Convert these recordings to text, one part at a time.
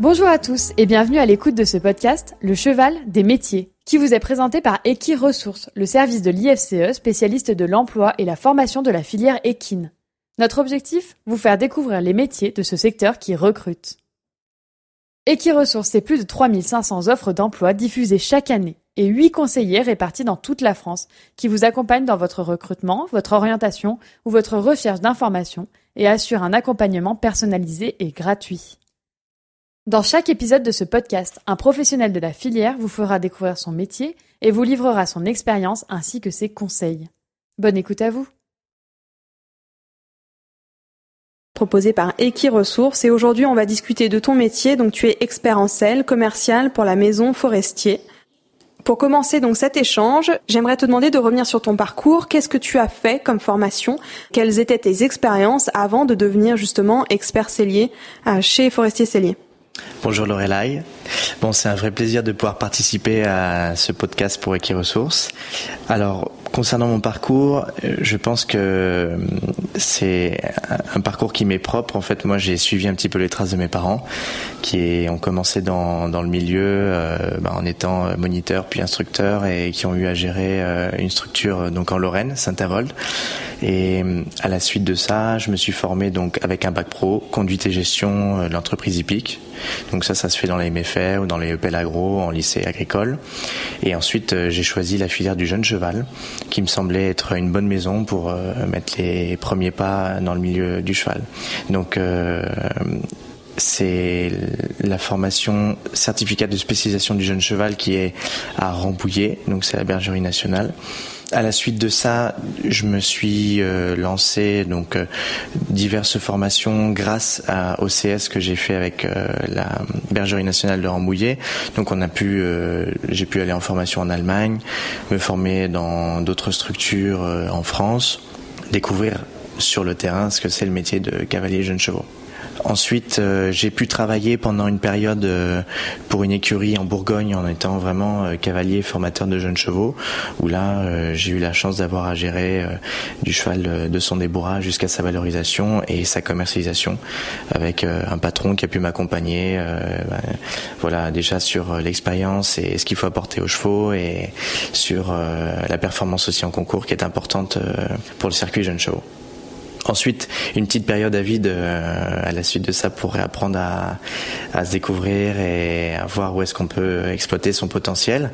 Bonjour à tous et bienvenue à l'écoute de ce podcast Le cheval des métiers, qui vous est présenté par Equi Ressources, le service de l'IFCE spécialiste de l'emploi et la formation de la filière équine. Notre objectif Vous faire découvrir les métiers de ce secteur qui recrute. Equi-Ressources, c'est plus de 3500 offres d'emploi diffusées chaque année et 8 conseillers répartis dans toute la France qui vous accompagnent dans votre recrutement, votre orientation ou votre recherche d'informations et assurent un accompagnement personnalisé et gratuit. Dans chaque épisode de ce podcast, un professionnel de la filière vous fera découvrir son métier et vous livrera son expérience ainsi que ses conseils. Bonne écoute à vous. proposé par Eki Ressources et aujourd'hui on va discuter de ton métier. Donc tu es expert en sel commercial pour la maison Forestier. Pour commencer donc cet échange, j'aimerais te demander de revenir sur ton parcours. Qu'est-ce que tu as fait comme formation? Quelles étaient tes expériences avant de devenir justement expert cellier euh, chez Forestier Cellier Bonjour Lorelai. Bon, c'est un vrai plaisir de pouvoir participer à ce podcast pour Equiresources. Alors, concernant mon parcours, euh, je pense que c'est un parcours qui m'est propre. En fait, moi, j'ai suivi un petit peu les traces de mes parents, qui ont commencé dans, le milieu euh, bah, en étant moniteur puis instructeur et qui ont eu à gérer une structure donc en Lorraine, Saint-Avold. Et à la suite de ça, je me suis formé donc avec un bac pro, conduite et gestion de l'entreprise hippique. Donc ça, ça se fait dans les MEFE ou dans les EPL agro, en lycée agricole. Et ensuite, euh, j'ai choisi la filière du jeune cheval, qui me semblait être une bonne maison pour euh, mettre les premiers pas dans le milieu du cheval. Donc euh, c'est la formation certificat de spécialisation du jeune cheval qui est à Rambouillet, donc c'est la bergerie nationale à la suite de ça, je me suis euh, lancé donc euh, diverses formations grâce à OCS que j'ai fait avec la Bergerie nationale de Rambouillet. Donc on a pu, j'ai pu aller en formation en Allemagne, me former dans d'autres structures en France, découvrir sur le terrain ce que c'est le métier de cavalier jeune chevaux. Ensuite, euh, j'ai pu travailler pendant une période euh, pour une écurie en Bourgogne en étant vraiment euh, cavalier formateur de jeunes chevaux, où là, j'ai eu la chance d'avoir à gérer du cheval de son débourrage jusqu'à sa valorisation et sa commercialisation avec un patron qui a pu m'accompagner, ben, voilà, déjà sur l'expérience et ce qu'il faut apporter aux chevaux et sur la performance aussi en concours qui est importante pour le circuit jeunes chevaux. Ensuite, une petite période à vide euh, à la suite de ça pour apprendre à, à, se découvrir et à voir où est-ce qu'on peut exploiter son potentiel.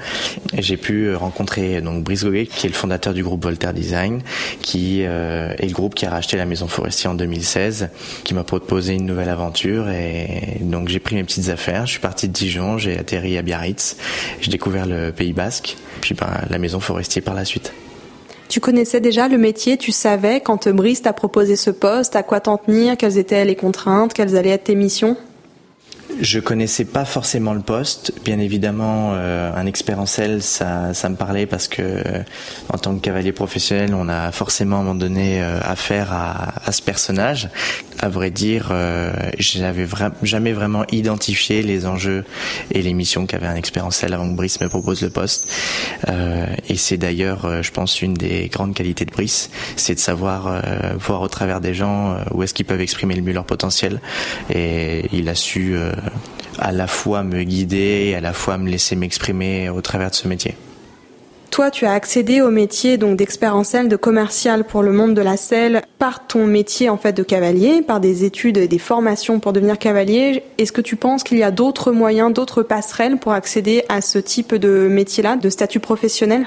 J'ai pu rencontrer donc Brice Goguet, qui est le fondateur du groupe Voltaire Design, qui euh, est le groupe qui a racheté la Maison Forestier en 2016, qui m'a proposé une nouvelle aventure et donc j'ai pris mes petites affaires. Je suis parti de Dijon, j'ai atterri à Biarritz, j'ai découvert le Pays Basque, puis ben, la Maison Forestier par la suite. Tu connaissais déjà le métier, tu savais quand Brice t'a proposé ce poste, à quoi t'en tenir, quelles étaient les contraintes, quelles allaient être tes missions? Je connaissais pas forcément le poste. Bien évidemment, euh, un expert ça, ça me parlait parce que euh, en tant que cavalier professionnel, on a forcément à un moment donné euh, affaire à, à, ce personnage. À vrai dire, j'avais jamais vraiment identifié les enjeux et les missions qu'avait un expert avant que Brice me propose le poste. et c'est d'ailleurs, je pense, une des grandes qualités de Brice, c'est de savoir voir au travers des gens où est-ce qu'ils peuvent exprimer le mieux leur potentiel. Et il a su à la fois me guider et à la fois me laisser m'exprimer au travers de ce métier. Toi, tu as accédé au métier donc d'expert en selle, de commercial pour le monde de la selle par ton métier en fait de cavalier, par des études et des formations pour devenir cavalier. Est-ce que tu penses qu'il y a d'autres moyens, d'autres passerelles pour accéder à ce type de métier-là, de statut professionnel?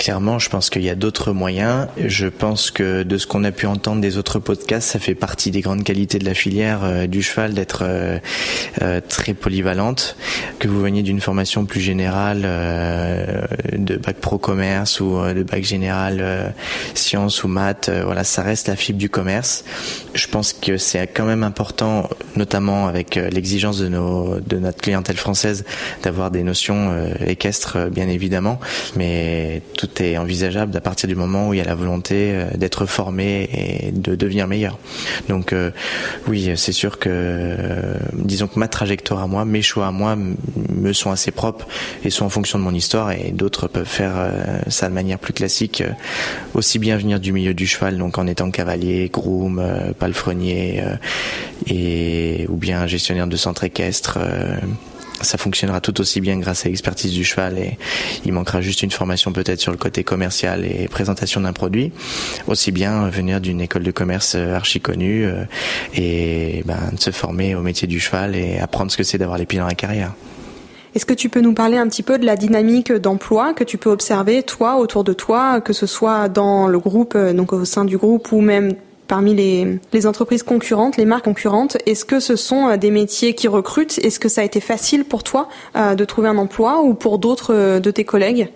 Clairement, je pense qu'il y a d'autres moyens. Je pense que de ce qu'on a pu entendre des autres podcasts, ça fait partie des grandes qualités de la filière euh, du cheval d'être euh, euh, très polyvalente. Que vous veniez d'une formation plus générale de bac pro commerce ou de bac général sciences ou maths, voilà, ça reste la fibre du commerce. Je pense que c'est quand même important, notamment avec l'exigence de nos de notre clientèle française, d'avoir des notions équestres, bien évidemment, mais tout est envisageable à partir du moment où il y a la volonté euh, d'être formé et de devenir meilleur. Donc oui, c'est sûr que disons que ma trajectoire à moi, mes choix à moi me sont assez propres et sont en fonction de mon histoire et d'autres peuvent faire ça de manière plus classique, aussi bien venir du milieu du cheval, donc en étant cavalier, groom, palefrenier et ou bien gestionnaire de centre équestre ça fonctionnera tout aussi bien grâce à l'expertise du cheval et il manquera juste une formation peut-être sur le côté commercial et présentation d'un produit. Aussi bien venir d'une école de commerce euh, archi connue euh, et ben, se former au métier du cheval et apprendre ce que c'est d'avoir les pieds dans la carrière. Est-ce que tu peux nous parler un petit peu de la dynamique d'emploi que tu peux observer toi autour de toi, que ce soit dans le groupe, euh, donc au sein du groupe ou même parmi les, entreprises concurrentes, les marques concurrentes Est-ce que ce sont euh, des métiers qui recrutent? Est-ce que ça a été facile pour toi euh, de trouver un emploi ou pour d'autres euh, de tes collègues?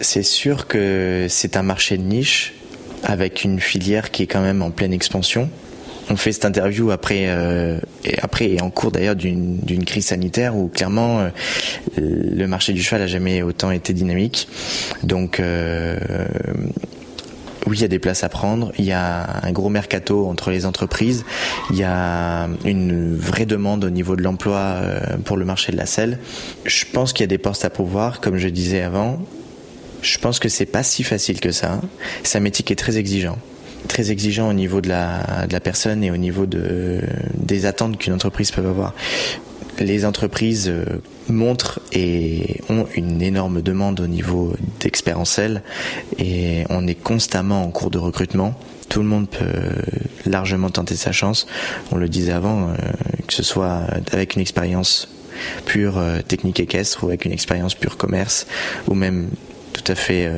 C'est sûr que c'est un marché de niche avec une filière qui est quand même en pleine expansion. On fait cette interview après, et après et en cours d'ailleurs d'une crise sanitaire où clairement le marché du cheval a jamais autant été dynamique. Donc oui, il y a des places à prendre. Il y a un gros mercato entre les entreprises. Il y a une vraie demande au niveau de l'emploi euh, pour le marché de la selle. Je pense qu'il y a des postes à pouvoir, comme je disais avant. Je pense que c'est pas si facile que ça. C'est un métier qui est très exigeant très exigeant au niveau de la, personne et au niveau de, des attentes qu'une entreprise peut avoir les entreprises euh, montrent et ont une énorme demande au niveau d'expérience et on est constamment en cours de recrutement. Tout le monde peut largement tenter sa chance. On le disait avant, euh, que ce soit avec une expérience pure euh, technique équestre ou avec une expérience pure commerce ou même tout à fait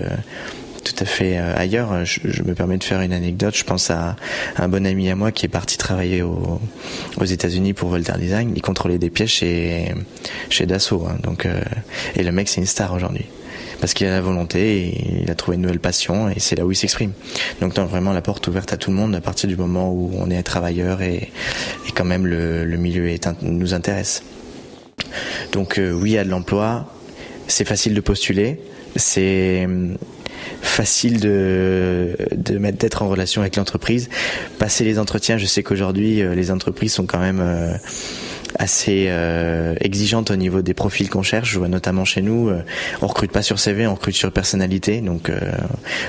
tout à fait euh, ailleurs. Je, me permets de faire une anecdote. Je pense à, un bon ami à moi qui est parti travailler aux États-Unis pour Voltaire Design. Il contrôlait des pièces chez Dassault. Hein. donc euh, et le mec c'est une star aujourd'hui parce qu'il a la volonté il a trouvé une nouvelle passion et c'est là où il s'exprime. Donc vraiment la porte ouverte à tout le monde à partir du moment où on est travailleur et, quand même le, milieu nous intéresse. Donc euh, oui, il y a de l'emploi, c'est facile de postuler, c'est facile de, d'être en relation avec l'entreprise. Passer les entretiens, je sais qu'aujourd'hui euh, les entreprises sont quand même euh, assez euh, exigeantes au niveau des profils qu'on cherche. Je vois notamment chez nous, on recrute pas sur CV, on recrute sur personnalité. Donc, euh,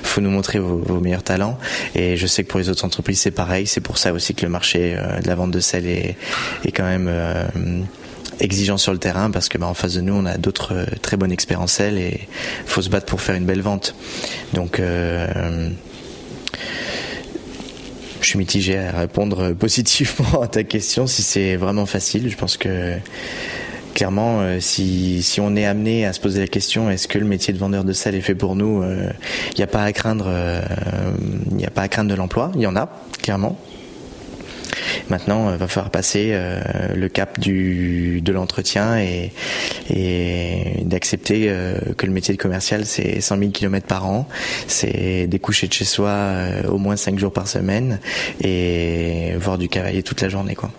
faut nous montrer vos, vos, meilleurs talents. Et je sais que pour les autres entreprises, c'est pareil. C'est pour ça aussi que le marché de la vente de sel est, est quand même exigeant sur le terrain parce que bah, en face de nous on a d'autres euh, très bonnes expériences et faut se battre pour faire une belle vente. Donc euh, je suis mitigé à répondre positivement à ta question si c'est vraiment facile. Je pense que clairement, euh, si, on est amené à se poser la question, est-ce que le métier de vendeur de sel est fait pour nous Il n'y a pas à craindre, il a pas à craindre de l'emploi. Il y en a, clairement. Maintenant, il va falloir passer euh, le cap du, de l'entretien et, et d'accepter euh, que le métier de commercial, c'est 100 000 km par an, c'est découcher de chez soi euh, au moins 5 jours par semaine et voir du cavalier toute la journée. quoi.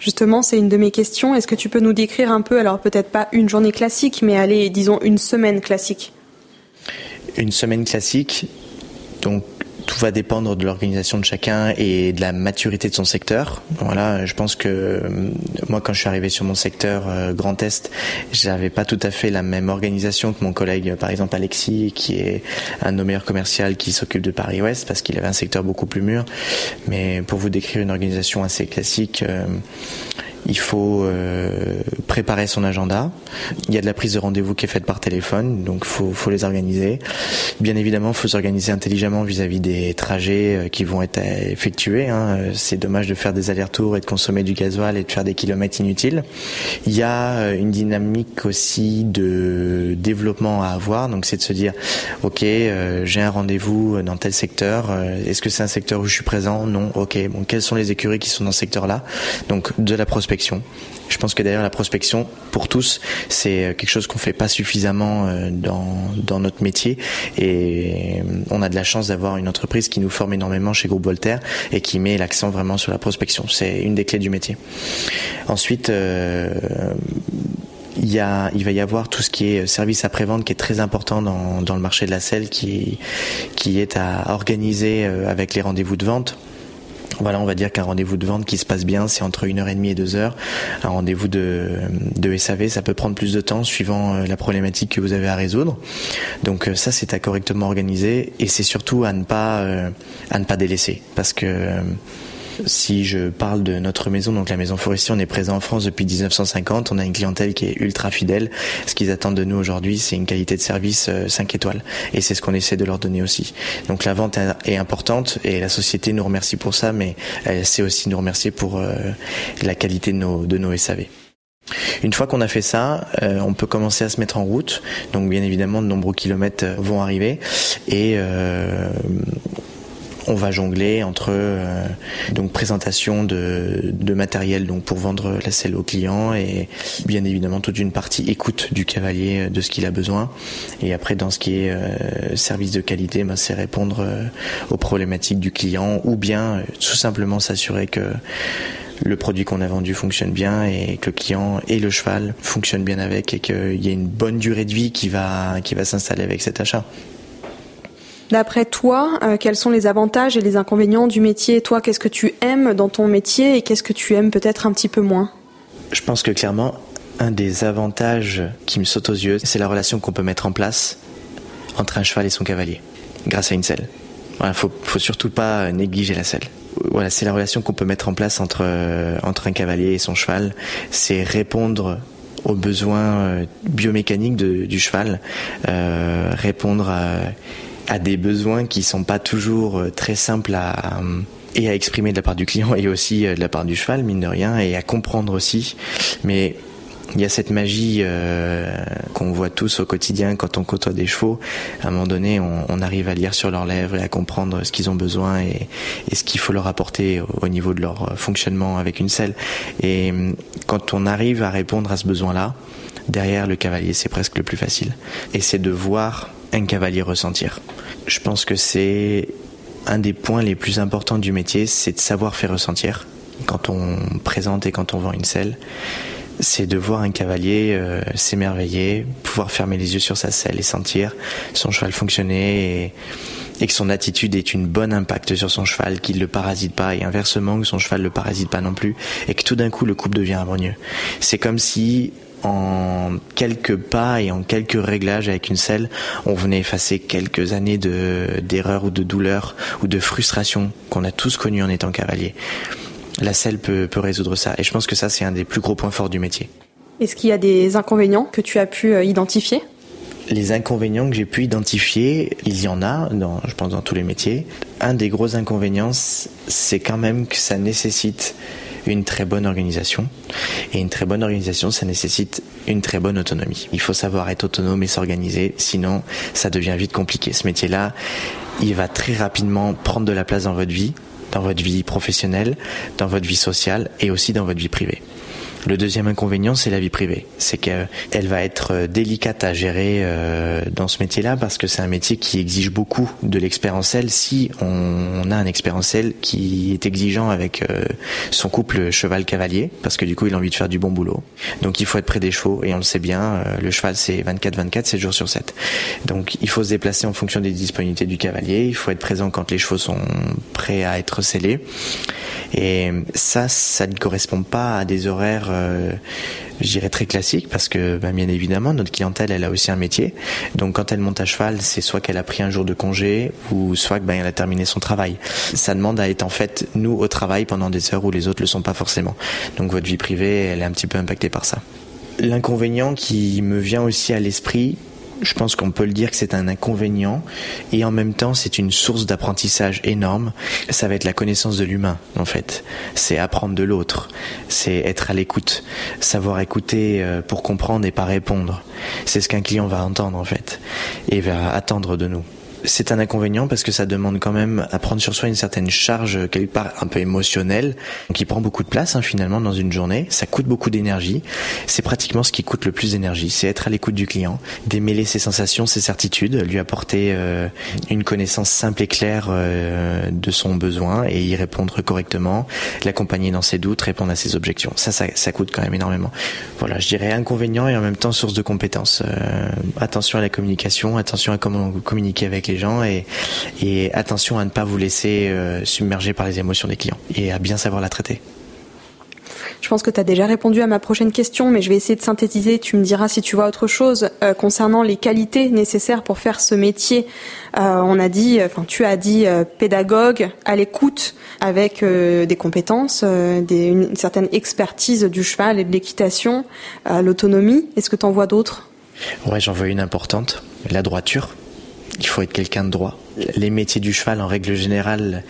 Justement, c'est une de mes questions. Est-ce que tu peux nous décrire un peu, alors peut-être pas une journée classique, mais allez, disons une semaine classique? Une semaine classique, donc tout va dépendre de l'organisation de chacun et de la maturité de son secteur. Voilà, je pense que euh, moi, quand je suis arrivé sur mon secteur euh, Grand Est, j'avais pas tout à fait la même organisation que mon collègue, par exemple Alexis, qui est un de nos meilleurs commerciaux qui s'occupe de Paris Ouest parce qu'il avait un secteur beaucoup plus mûr. Mais pour vous décrire une organisation assez classique. Euh, il faut euh, préparer son agenda. Il y a de la prise de rendez-vous qui est faite par téléphone, donc faut faut les organiser. Bien évidemment, faut s'organiser intelligemment vis-à-vis des trajets euh, qui vont être effectués. Hein. C'est dommage de faire des allers-retours et de consommer du gasoil et de faire des kilomètres inutiles. Il y a euh, une dynamique aussi de développement à avoir, donc c'est de se dire, ok, j'ai un rendez-vous dans tel secteur. Est-ce que c'est un secteur où je suis présent? Non. Ok. Bon, quelles sont les écuries qui sont dans ce secteur-là? Donc de la prospection je pense que d'ailleurs la prospection pour tous, c'est euh, quelque chose qu'on fait pas suffisamment euh, dans, notre métier et euh, on a de la chance d'avoir une entreprise qui nous forme énormément chez Groupe Voltaire et qui met l'accent vraiment sur la prospection. C'est une des clés du métier. Ensuite, a, il va y avoir tout ce qui est service après-vente qui est très important dans, le marché de la selle, qui est à organiser avec les rendez-vous de vente. Voilà, on va dire qu'un rendez-vous de vente qui se passe bien, c'est entre une heure et demie et deux heures. Un rendez-vous de, de SAV, ça peut prendre plus de temps suivant euh, la problématique que vous avez à résoudre. Donc euh, ça, c'est à correctement organiser et c'est surtout à ne pas euh, à ne pas délaisser parce que si je parle de notre maison, donc la maison forestier, on est présent en France depuis 1950. On a une clientèle qui est ultra fidèle. Ce qu'ils attendent de nous aujourd'hui, c'est une qualité de service 5 euh, étoiles. Et c'est ce qu'on essaie de leur donner aussi. Donc la vente est importante et la société nous remercie pour ça, mais elle sait aussi nous remercier pour euh, la qualité de nos, de nos SAV. Une fois qu'on a fait ça, euh, on peut commencer à se mettre en route. Donc bien évidemment, de nombreux kilomètres vont arriver et euh, on va jongler entre euh, donc présentation de, matériel donc pour vendre la selle au client et bien évidemment toute une partie écoute du cavalier euh, de ce qu'il a besoin et après dans ce qui est euh, service de qualité ben, c'est répondre aux problématiques du client ou bien tout simplement s'assurer que le produit qu'on a vendu fonctionne bien et que le client et le cheval fonctionnent bien avec et qu'il y a une bonne durée de vie qui va qui va s'installer avec cet achat. D'après toi, euh, quels sont les avantages et les inconvénients du métier Toi, qu'est-ce que tu aimes dans ton métier et qu'est-ce que tu aimes peut-être un petit peu moins Je pense que clairement, un des avantages qui me saute aux yeux, c'est la relation qu'on peut mettre en place entre un cheval et son cavalier, grâce à une selle. Voilà, faut, faut surtout pas négliger la selle. Voilà, c'est la relation qu'on peut mettre en place entre euh, entre un cavalier et son cheval. C'est répondre aux besoins euh, biomécaniques du cheval, répondre à à des besoins qui sont pas toujours euh, très simples à, et à exprimer de la part du client et aussi euh, de la part du cheval, mine de rien, et à comprendre aussi. Mais il y a cette magie euh, qu'on voit tous au quotidien quand on côtoie des chevaux. À un moment donné, on, arrive à lire sur leurs lèvres et à comprendre ce qu'ils ont besoin et, ce qu'il faut leur apporter au, niveau de leur fonctionnement avec une selle. Et quand on arrive à répondre à ce besoin-là, derrière le cavalier, c'est presque le plus facile. Et c'est de voir un cavalier ressentir. Je pense que c'est un des points les plus importants du métier, c'est de savoir faire ressentir quand on présente et quand on vend une selle. C'est de voir un cavalier euh, s'émerveiller, pouvoir fermer les yeux sur sa selle et sentir son cheval fonctionner et, que son attitude ait une bonne impact sur son cheval, qu'il ne le parasite pas et inversement que son cheval le parasite pas non plus et que tout d'un coup le couple devient harmonieux. C'est comme si en quelques pas et en quelques réglages avec une selle, on venait effacer quelques années de d'erreurs ou de douleurs ou de frustration qu'on a tous connues en étant cavalier. La selle peut, peut résoudre ça et je pense que ça c'est un des plus gros points forts du métier. Est-ce qu'il y a des inconvénients que tu as pu euh, identifier? Les inconvénients que j'ai pu identifier, il y en a, dans, je pense, dans tous les métiers. Un des gros inconvénients, c'est quand même que ça nécessite une très bonne organisation. Et une très bonne organisation, ça nécessite une très bonne autonomie. Il faut savoir être autonome et s'organiser, sinon ça devient vite compliqué. Ce métier-là, il va très rapidement prendre de la place dans votre vie, dans votre vie professionnelle, dans votre vie sociale et aussi dans votre vie privée. Le deuxième inconvénient, c'est la vie privée. C'est qu'elle va être euh, délicate à gérer euh, dans ce métier-là parce que c'est un métier qui exige beaucoup de l'expérientiel si on a un expérientiel qui est exigeant avec euh, son couple cheval-cavalier parce que du coup, il a envie de faire du bon boulot. Donc il faut être près des chevaux et on le sait bien, le cheval c'est 24-24, 7 jours sur 7. Donc il faut se déplacer en fonction des disponibilités du cavalier, il faut être présent quand les chevaux sont prêts à être scellés. Et ça, ça ne correspond pas à des horaires euh, je dirais très classique parce que ben, bien évidemment notre clientèle elle a aussi un métier. Donc quand elle monte à cheval c'est soit qu'elle a pris un jour de congé ou soit que ben, a terminé son travail. Ça demande à être en fait nous au travail pendant des heures où les autres le sont pas forcément. Donc votre vie privée elle est un petit peu impactée par ça. L'inconvénient qui me vient aussi à l'esprit je pense qu'on peut le dire que c'est un inconvénient et en même temps c'est une source d'apprentissage énorme. Ça va être la connaissance de l'humain en fait. C'est apprendre de l'autre, c'est être à l'écoute, savoir écouter euh, pour comprendre et pas répondre. C'est ce qu'un client va entendre en fait et va attendre de nous. C'est un inconvénient parce que ça demande quand même à prendre sur soi une certaine charge quelque part un peu émotionnelle qui prend beaucoup de place hein, finalement dans une journée. Ça coûte beaucoup d'énergie. C'est pratiquement ce qui coûte le plus d'énergie, c'est être à l'écoute du client, démêler ses sensations, ses certitudes, lui apporter euh, une connaissance simple et claire euh, de son besoin et y répondre correctement, l'accompagner dans ses doutes, répondre à ses objections. Ça, ça, ça coûte quand même énormément. Voilà, je dirais inconvénient et en même temps source de compétences. Euh, attention à la communication, attention à comment vous communiquez avec les gens et, et attention à ne pas vous laisser euh, submerger par les émotions des clients et à bien savoir la traiter. Je pense que tu as déjà répondu à ma prochaine question, mais je vais essayer de synthétiser. Tu me diras si tu vois autre chose euh, concernant les qualités nécessaires pour faire ce métier. Euh, on a dit, enfin tu as dit euh, pédagogue, à l'écoute, avec euh, des compétences, des, une, certaine expertise du cheval et de l'équitation, l'autonomie. Est-ce que tu en vois d'autres? Ouais, j'en vois une importante, la droiture. Il faut être quelqu'un de droit. Les métiers du cheval, en règle générale,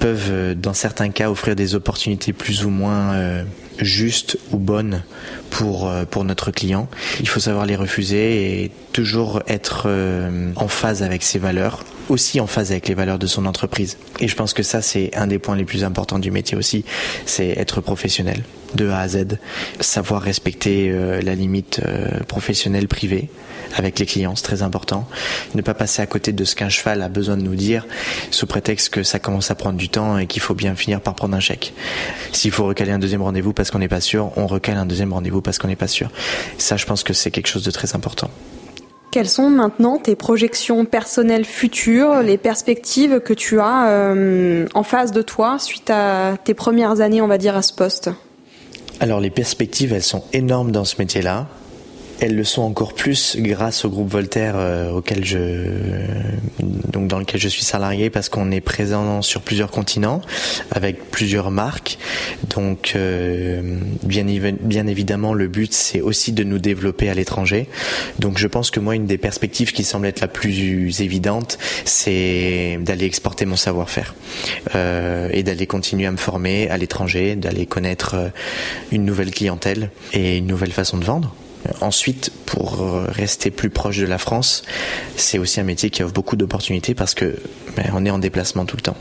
peuvent, dans certains cas, offrir des opportunités plus ou moins euh, justes ou bonnes pour, euh, pour notre client. Il faut savoir les refuser et toujours être euh, en phase avec ses valeurs, aussi en phase avec les valeurs de son entreprise. Et je pense que ça, c'est un des points les plus importants du métier aussi, c'est être professionnel de A à Z, savoir respecter la limite professionnelle privée avec les clients, c'est très important. Ne pas passer à côté de ce qu'un cheval a besoin de nous dire sous prétexte que ça commence à prendre du temps et qu'il faut bien finir par prendre un chèque. S'il faut recaler un deuxième rendez-vous parce qu'on n'est pas sûr, on recale un deuxième rendez-vous parce qu'on n'est pas sûr. Ça, je pense que c'est quelque chose de très important. Quelles sont maintenant tes projections personnelles futures, les perspectives que tu as euh, en face de toi suite à tes premières années, on va dire, à ce poste? Alors les perspectives, elles sont énormes dans ce métier-là. Elles le sont encore plus grâce au groupe Voltaire euh, auquel je donc dans lequel je suis salarié parce qu'on est présent sur plusieurs continents avec plusieurs marques. Donc euh, bien, bien évidemment le but c'est aussi de nous développer à l'étranger. Donc je pense que moi une des perspectives qui semble être la plus évidente c'est d'aller exporter mon savoir-faire euh, et d'aller continuer à me former à l'étranger, d'aller connaître euh, une nouvelle clientèle et une nouvelle façon de vendre. Ensuite, pour rester plus proche de la France, c'est aussi un métier qui offre beaucoup d'opportunités parce que ben, on est en déplacement tout le temps.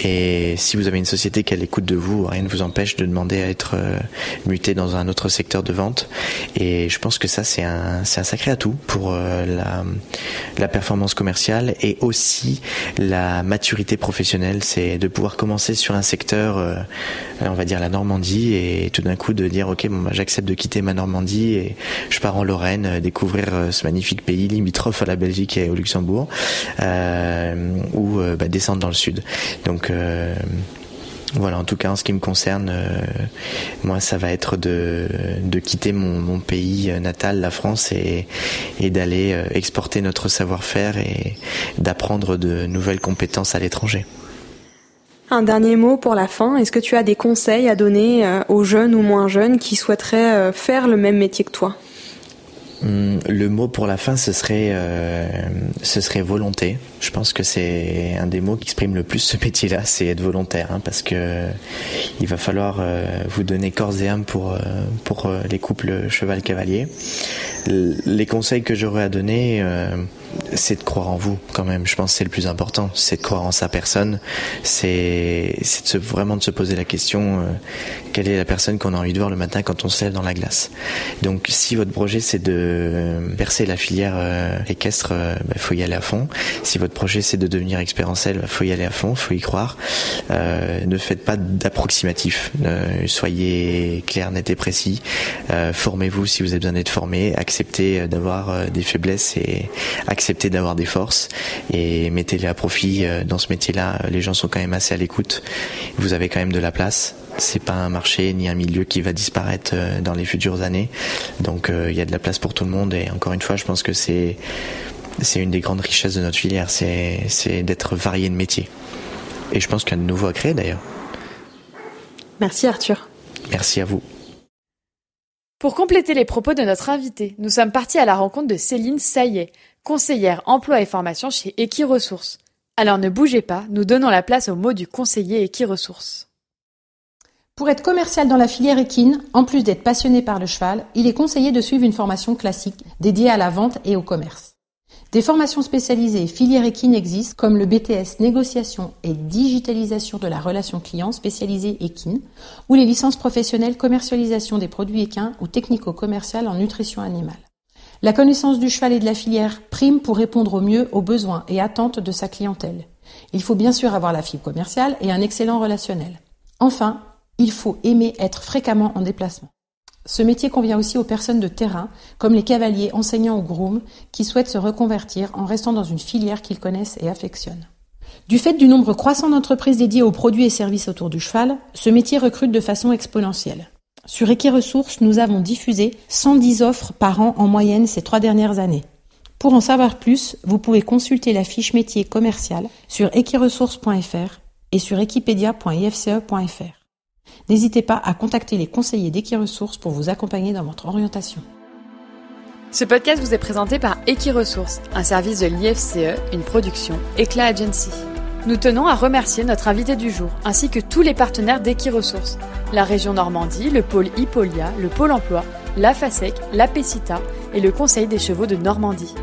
Et si vous avez une société qui a l'écoute de vous, rien ne vous empêche de demander à être euh, muté dans un autre secteur de vente. Et je pense que ça, c'est un, sacré atout pour euh, la, performance commerciale et aussi la maturité professionnelle. C'est de pouvoir commencer sur un secteur, euh, on va dire la Normandie, et tout d'un coup de dire, ok, bah, j'accepte de quitter ma Normandie et je pars en Lorraine, découvrir ce magnifique pays limitrophe à la Belgique et au Luxembourg, ou bah, descendre dans le sud. Donc euh, voilà, en tout cas en ce qui me concerne, euh, moi ça va être de, quitter mon, pays natal, la France, et, d'aller euh, exporter notre savoir-faire et d'apprendre de nouvelles compétences à l'étranger. Un dernier mot pour la fin. Est-ce que tu as des conseils à donner aux jeunes ou moins jeunes qui souhaiteraient faire le même métier que toi? Hum, le mot pour la fin, ce serait, euh, ce serait volonté. Je pense que c'est un des mots qui exprime le plus ce métier-là, c'est être volontaire, hein, parce que il va falloir euh, vous donner corps et âme pour euh, pour les couples cheval-cavalier. Les conseils que j'aurais à donner, c'est de croire en vous quand même. Je pense que c'est le plus important, c'est de croire en sa personne. C'est vraiment de se poser la question quelle est la personne qu'on a envie de voir le matin quand on se lève dans la glace. Donc si votre projet c'est de percer la filière euh, équestre, il euh, bah, faut y aller à fond. Si votre projet c'est de devenir expert en selle, faut y aller à fond, faut y croire. Euh, ne faites pas d'approximatif. soyez clair, net et précis. Formez-vous si vous avez besoin d'être formé. Acceptez d'avoir des faiblesses et acceptez d'avoir des forces et mettez-les à profit dans ce métier-là. Les gens sont quand même assez à l'écoute. Vous avez quand même de la place c'est pas un marché ni un milieu qui va disparaître euh, dans les futures années. Donc euh, il y a de la place pour tout le monde et encore une fois, je pense que c'est c'est une des grandes richesses de notre filière, c'est c'est d'être varié de métiers. Et je pense qu'il y a de nouveaux à créer d'ailleurs. Merci Arthur. Merci à vous. Pour compléter les propos de notre invité, nous sommes partis à la rencontre de Céline Saillet, conseillère emploi et formation chez Equiresources. Alors ne bougez pas, nous donnons la place au mot du conseiller Equiresources. Pour être commercial dans la filière équine, en plus d'être passionné par le cheval, il est conseillé de suivre une formation classique dédiée à la vente et au commerce. Des formations spécialisées et filières équines existent comme le BTS Négociation et Digitalisation de la relation client spécialisé équine ou les licences professionnelles commercialisation des produits équins ou technico-commerciales en nutrition animale. La connaissance du cheval et de la filière prime pour répondre au mieux aux besoins et attentes de sa clientèle. Il faut bien sûr avoir la fibre commerciale et un excellent relationnel. Enfin, il faut aimer être fréquemment en déplacement. Ce métier convient aussi aux personnes de terrain, comme les cavaliers, enseignants ou grooms, qui souhaitent se reconvertir en restant dans une filière qu'ils connaissent et affectionnent. Du fait du nombre croissant d'entreprises dédiées aux produits et services autour du cheval, ce métier recrute de façon exponentielle. Sur Equiresources, nous avons diffusé 110 offres par an en moyenne ces trois dernières années. Pour en savoir plus, vous pouvez consulter la fiche métier commercial sur equiresources.fr et sur equipedia.ifce.fr. N'hésitez pas à contacter les conseillers d'Equiresources pour vous accompagner dans votre orientation. Ce podcast vous est présenté par Equiresources, un service de l'IFCE, une production Eclat Agency. Nous tenons à remercier notre invité du jour, ainsi que tous les partenaires d'Equiresources, la région Normandie, le pôle Hippolia, le pôle emploi, la FASEC, la PECITA et le Conseil des chevaux de Normandie.